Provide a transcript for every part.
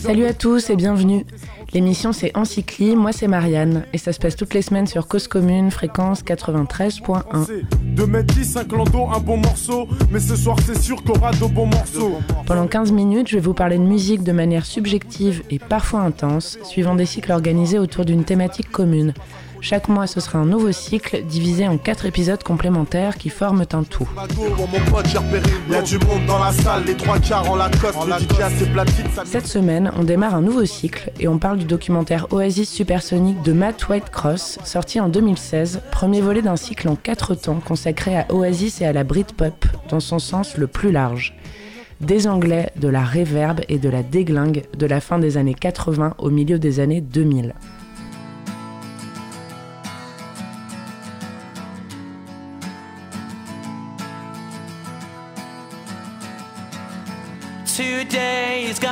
Salut à tous et bienvenue. L'émission c'est Encycli, moi c'est Marianne et ça se passe toutes les semaines sur Cause Commune, fréquence 93.1. De mettre 10, un bon morceau, mais ce soir c'est sûr qu'on aura de bons morceaux. Pendant 15 minutes, je vais vous parler de musique de manière subjective et parfois intense, suivant des cycles organisés autour d'une thématique commune. Chaque mois, ce sera un nouveau cycle divisé en quatre épisodes complémentaires qui forment un tout. Cette semaine, on démarre un nouveau cycle et on parle du documentaire Oasis Supersonic de Matt Whitecross, sorti en 2016, premier volet d'un cycle en quatre temps consacré à Oasis et à la Britpop, dans son sens le plus large des anglais, de la réverb et de la déglingue de la fin des années 80 au milieu des années 2000.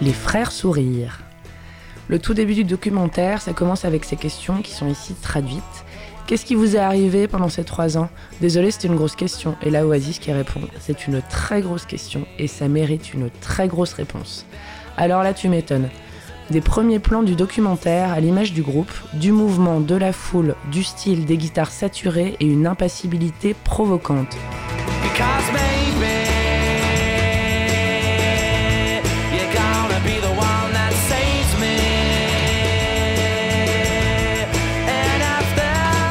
Les frères sourires. Le tout début du documentaire, ça commence avec ces questions qui sont ici traduites. Qu'est-ce qui vous est arrivé pendant ces trois ans? Désolé, c'est une grosse question. Et là, Oasis qui répond, c'est une très grosse question et ça mérite une très grosse réponse. Alors là, tu m'étonnes des premiers plans du documentaire à l'image du groupe, du mouvement, de la foule, du style, des guitares saturées et une impassibilité provocante.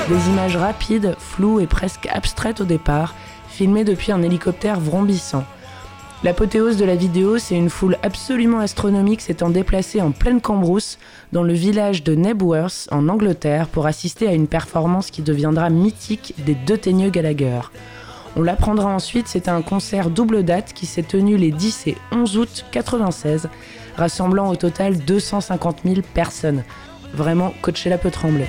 Des images rapides, floues et presque abstraites au départ, filmées depuis un hélicoptère vrombissant. L'apothéose de la vidéo, c'est une foule absolument astronomique s'étant déplacée en pleine cambrousse dans le village de Nebworth en Angleterre pour assister à une performance qui deviendra mythique des deux teigneux Gallagher. On l'apprendra ensuite, c'est un concert double date qui s'est tenu les 10 et 11 août 96, rassemblant au total 250 000 personnes. Vraiment, Coachella peut trembler.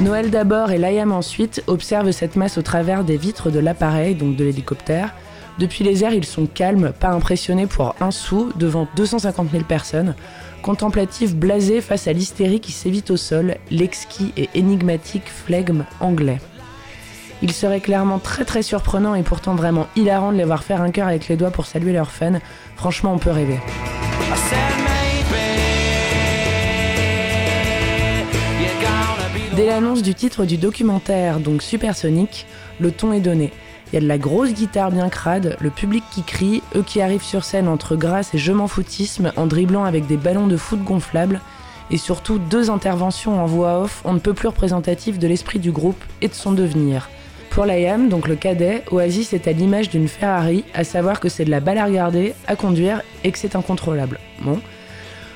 Noël d'abord et Layam ensuite observent cette masse au travers des vitres de l'appareil, donc de l'hélicoptère. Depuis les airs, ils sont calmes, pas impressionnés pour un sou, devant 250 000 personnes, contemplatifs blasés face à l'hystérie qui s'évite au sol, l'exquis et énigmatique flegme anglais. Il serait clairement très très surprenant et pourtant vraiment hilarant de les voir faire un cœur avec les doigts pour saluer leurs fans. Franchement, on peut rêver. Dès l'annonce du titre du documentaire, donc Supersonic, le ton est donné. Il y a de la grosse guitare bien crade, le public qui crie, eux qui arrivent sur scène entre grâce et je m'en foutisme en dribblant avec des ballons de foot gonflables, et surtout deux interventions en voix off on ne peut plus représentatives de l'esprit du groupe et de son devenir. Pour l'IAM, donc le cadet, Oasis est à l'image d'une Ferrari, à savoir que c'est de la balle à regarder, à conduire et que c'est incontrôlable. Bon,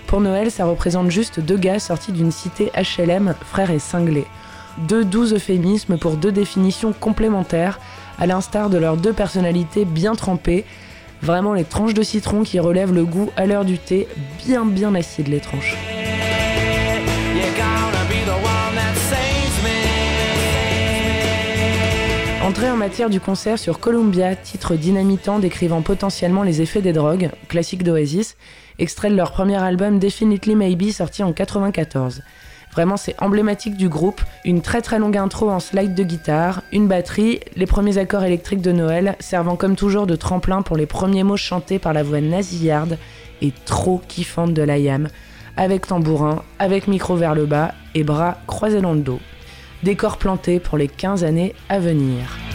pour Noël, ça représente juste deux gars sortis d'une cité HLM, frères et cinglés. Deux doux euphémismes pour deux définitions complémentaires, à l'instar de leurs deux personnalités bien trempées. Vraiment les tranches de citron qui relèvent le goût à l'heure du thé, bien bien acide les tranches. Entrée en matière du concert sur Columbia, titre dynamitant décrivant potentiellement les effets des drogues, classique d'Oasis, extrait de leur premier album Definitely Maybe sorti en 94. Vraiment, c'est emblématique du groupe. Une très très longue intro en slide de guitare, une batterie, les premiers accords électriques de Noël, servant comme toujours de tremplin pour les premiers mots chantés par la voix nasillarde et trop kiffante de l'IAM, avec tambourin, avec micro vers le bas et bras croisés dans le dos. Décor planté pour les 15 années à venir.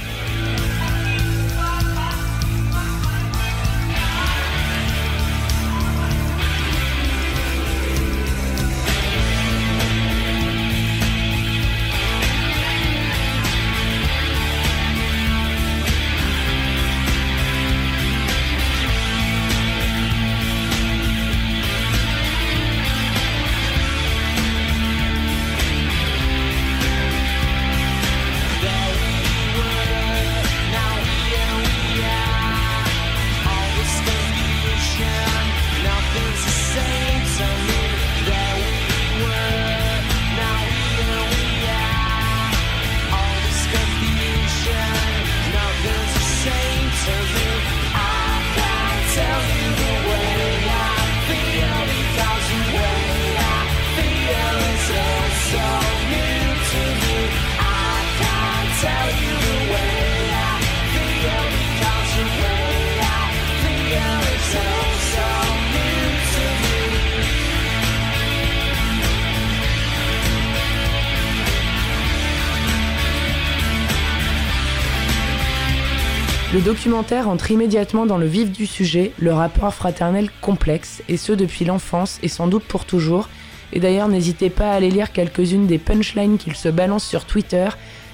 Le documentaire entre immédiatement dans le vif du sujet, le rapport fraternel complexe, et ce depuis l'enfance et sans doute pour toujours. Et d'ailleurs, n'hésitez pas à aller lire quelques-unes des punchlines qu'il se balance sur Twitter.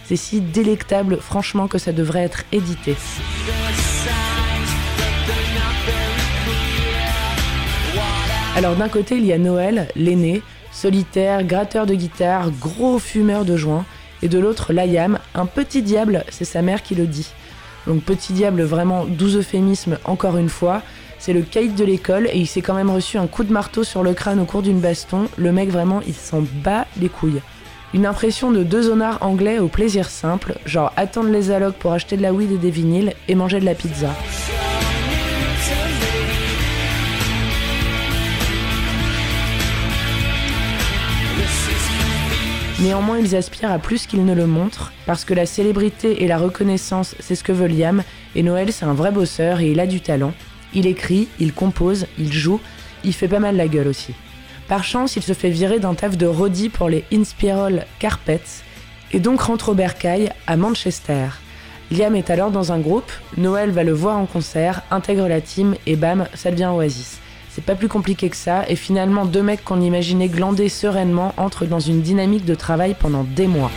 C'est si délectable, franchement, que ça devrait être édité. Alors d'un côté, il y a Noël, l'aîné, solitaire, gratteur de guitare, gros fumeur de joint, et de l'autre, Layam, un petit diable, c'est sa mère qui le dit. Donc petit diable, vraiment doux euphémisme encore une fois. C'est le caïd de l'école et il s'est quand même reçu un coup de marteau sur le crâne au cours d'une baston. Le mec vraiment, il s'en bat les couilles. Une impression de deux honnards anglais au plaisir simple, genre attendre les allocs pour acheter de la weed et des vinyles et manger de la pizza. Néanmoins, ils aspirent à plus qu'ils ne le montrent, parce que la célébrité et la reconnaissance, c'est ce que veut Liam, et Noël, c'est un vrai bosseur et il a du talent. Il écrit, il compose, il joue, il fait pas mal la gueule aussi. Par chance, il se fait virer d'un taf de Roddy pour les Inspiral Carpets, et donc rentre au Bercail, à Manchester. Liam est alors dans un groupe, Noël va le voir en concert, intègre la team, et bam, ça devient Oasis. C'est pas plus compliqué que ça, et finalement deux mecs qu'on imaginait glander sereinement entrent dans une dynamique de travail pendant des mois.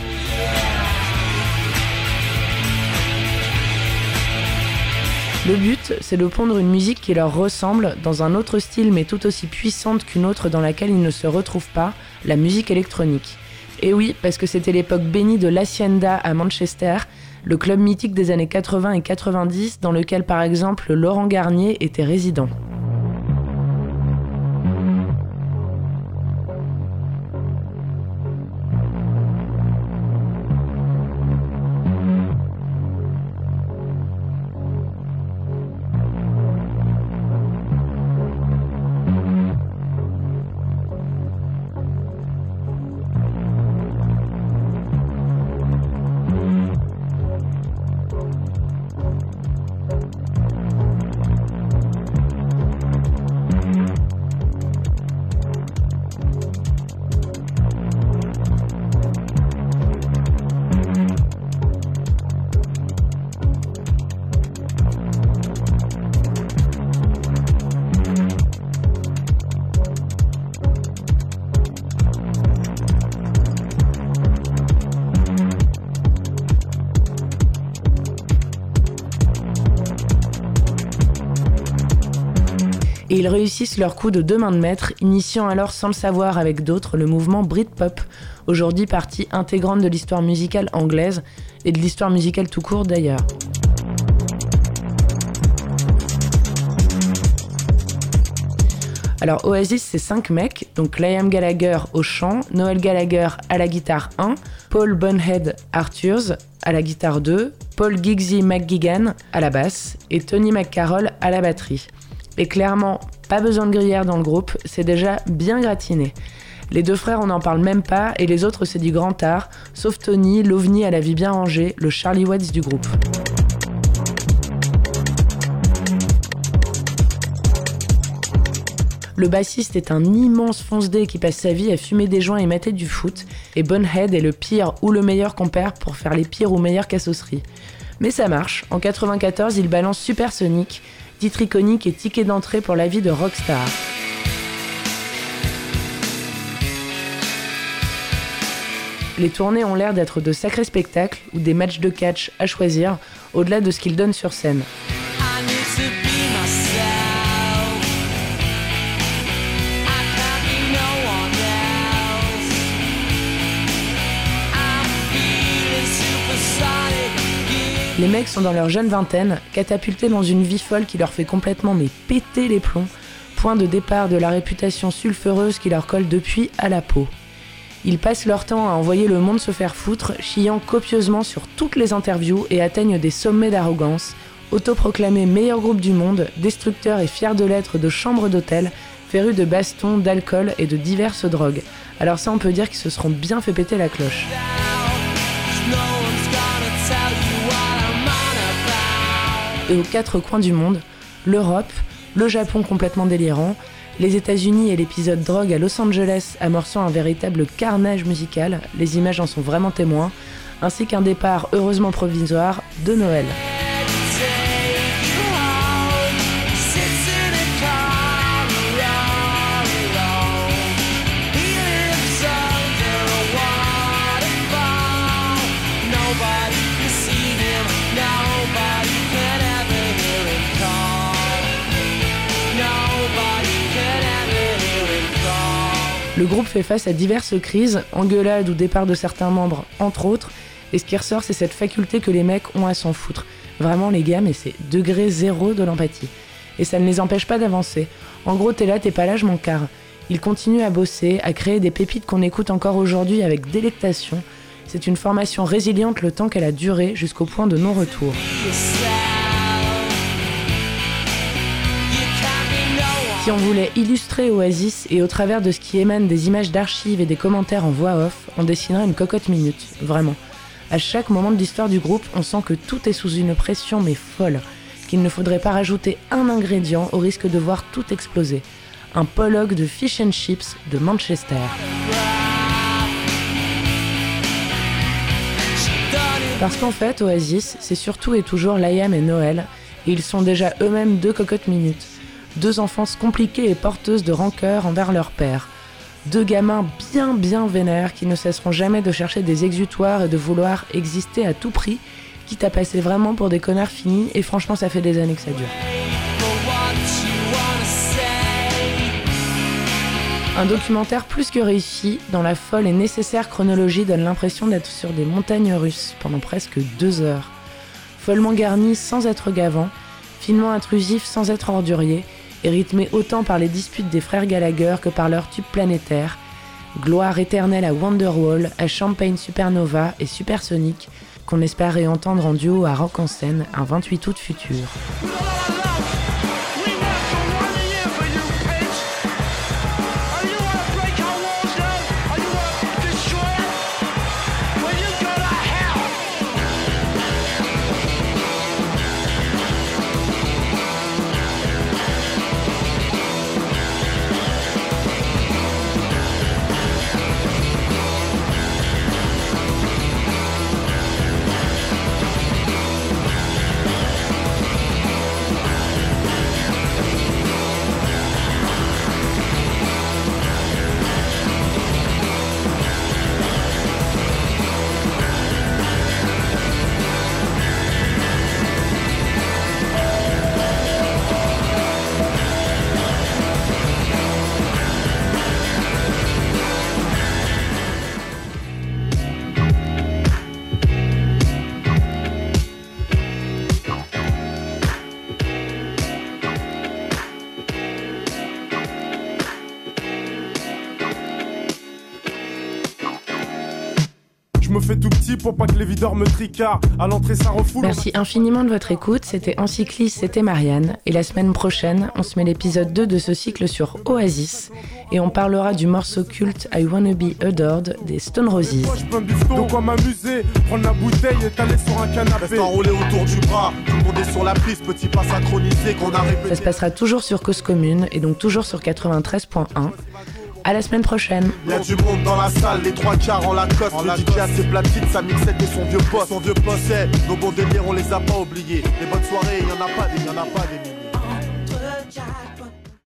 Le but, c'est de pondre une musique qui leur ressemble, dans un autre style mais tout aussi puissante qu'une autre dans laquelle ils ne se retrouvent pas, la musique électronique. Et oui, parce que c'était l'époque bénie de l'Hacienda à Manchester, le club mythique des années 80 et 90 dans lequel par exemple Laurent Garnier était résident. Et ils réussissent leur coup de deux mains de maître, initiant alors sans le savoir avec d'autres le mouvement Britpop, aujourd'hui partie intégrante de l'histoire musicale anglaise et de l'histoire musicale tout court d'ailleurs. Alors Oasis, c'est cinq mecs, donc Liam Gallagher au chant, Noel Gallagher à la guitare 1, Paul Bunhead Arthurs à la guitare 2, Paul Giggsy McGuigan à la basse et Tony McCarroll à la batterie. Et clairement, pas besoin de gruyère dans le groupe, c'est déjà bien gratiné. Les deux frères, on n'en parle même pas, et les autres, c'est du grand art, sauf Tony, l'ovni à la vie bien rangée, le Charlie Watts du groupe. Le bassiste est un immense fonce-dé qui passe sa vie à fumer des joints et mater du foot, et Bunhead est le pire ou le meilleur compère pour faire les pires ou meilleures cassosseries. Mais ça marche, en 94 il balance Supersonic, titre iconique et ticket d'entrée pour la vie de rockstar. Les tournées ont l'air d'être de sacrés spectacles ou des matchs de catch à choisir, au-delà de ce qu'ils donnent sur scène. Les mecs sont dans leur jeune vingtaine, catapultés dans une vie folle qui leur fait complètement mais péter les plombs, point de départ de la réputation sulfureuse qui leur colle depuis à la peau. Ils passent leur temps à envoyer le monde se faire foutre, chiant copieusement sur toutes les interviews et atteignent des sommets d'arrogance, autoproclamés meilleur groupe du monde, destructeurs et fiers de l'être de chambres d'hôtel, férus de bastons, d'alcool et de diverses drogues. Alors ça on peut dire qu'ils se seront bien fait péter la cloche. Et aux quatre coins du monde, l'Europe, le Japon complètement délirant, les États-Unis et l'épisode drogue à Los Angeles amorçant un véritable carnage musical, les images en sont vraiment témoins, ainsi qu'un départ heureusement provisoire de Noël. Le groupe fait face à diverses crises, engueulades ou départ de certains membres, entre autres, et ce qui ressort, c'est cette faculté que les mecs ont à s'en foutre. Vraiment, les gars, mais c'est degré zéro de l'empathie. Et ça ne les empêche pas d'avancer. En gros, t'es là, t'es pas là, je m'en. Ils continuent à bosser, à créer des pépites qu'on écoute encore aujourd'hui avec délectation. C'est une formation résiliente le temps qu'elle a duré jusqu'au point de non-retour. Si on voulait illustrer Oasis et au travers de ce qui émane des images d'archives et des commentaires en voix off, on dessinerait une cocotte minute, vraiment. À chaque moment de l'histoire du groupe, on sent que tout est sous une pression mais folle, qu'il ne faudrait pas rajouter un ingrédient au risque de voir tout exploser. Un Pollock de fish and chips de Manchester. Parce qu'en fait, Oasis, c'est surtout et toujours Liam et Noël, et ils sont déjà eux-mêmes deux cocottes minutes. Deux enfances compliquées et porteuses de rancœur envers leur père. Deux gamins bien bien vénères qui ne cesseront jamais de chercher des exutoires et de vouloir exister à tout prix, quitte à passer vraiment pour des connards finis, et franchement ça fait des années que ça dure. Un documentaire plus que réussi, dans la folle et nécessaire chronologie, donne l'impression d'être sur des montagnes russes pendant presque deux heures. Follement garni sans être gavant, finement intrusif sans être ordurier, et rythmé autant par les disputes des frères Gallagher que par leur tube planétaire. Gloire éternelle à Wonderwall, à Champagne Supernova et Supersonic, qu'on espère réentendre en duo à Rock en scène un 28 août futur. Pour pas que les videurs me tricardent. À l'entrée, ça refoule. Merci infiniment de votre écoute. C'était Encycliste, c'était Marianne. Et la semaine prochaine, on se met l'épisode 2 de ce cycle sur Oasis. Et on parlera du morceau culte I Wanna Be Adored des Stone Roses. Moi, je peux un bisto, de quoi m'amuser? Prendre la bouteille et t'aller sur un canapé. Reste enroulé autour du bras. Tout le monde est sur la piste. Petit pas synchronisé qu'on a répété. Ça se passera toujours sur Cause Commune et donc toujours sur 93.1. À la semaine prochaine. Y'a du monde dans la salle, les trois quarts en la cosse. Le DJ a ses platines, sa mixette et son vieux poste. Son vieux poste, nos bons délires, on les a pas oubliés. Les bonnes soirées, y'en a pas des, y'en a pas des milliers.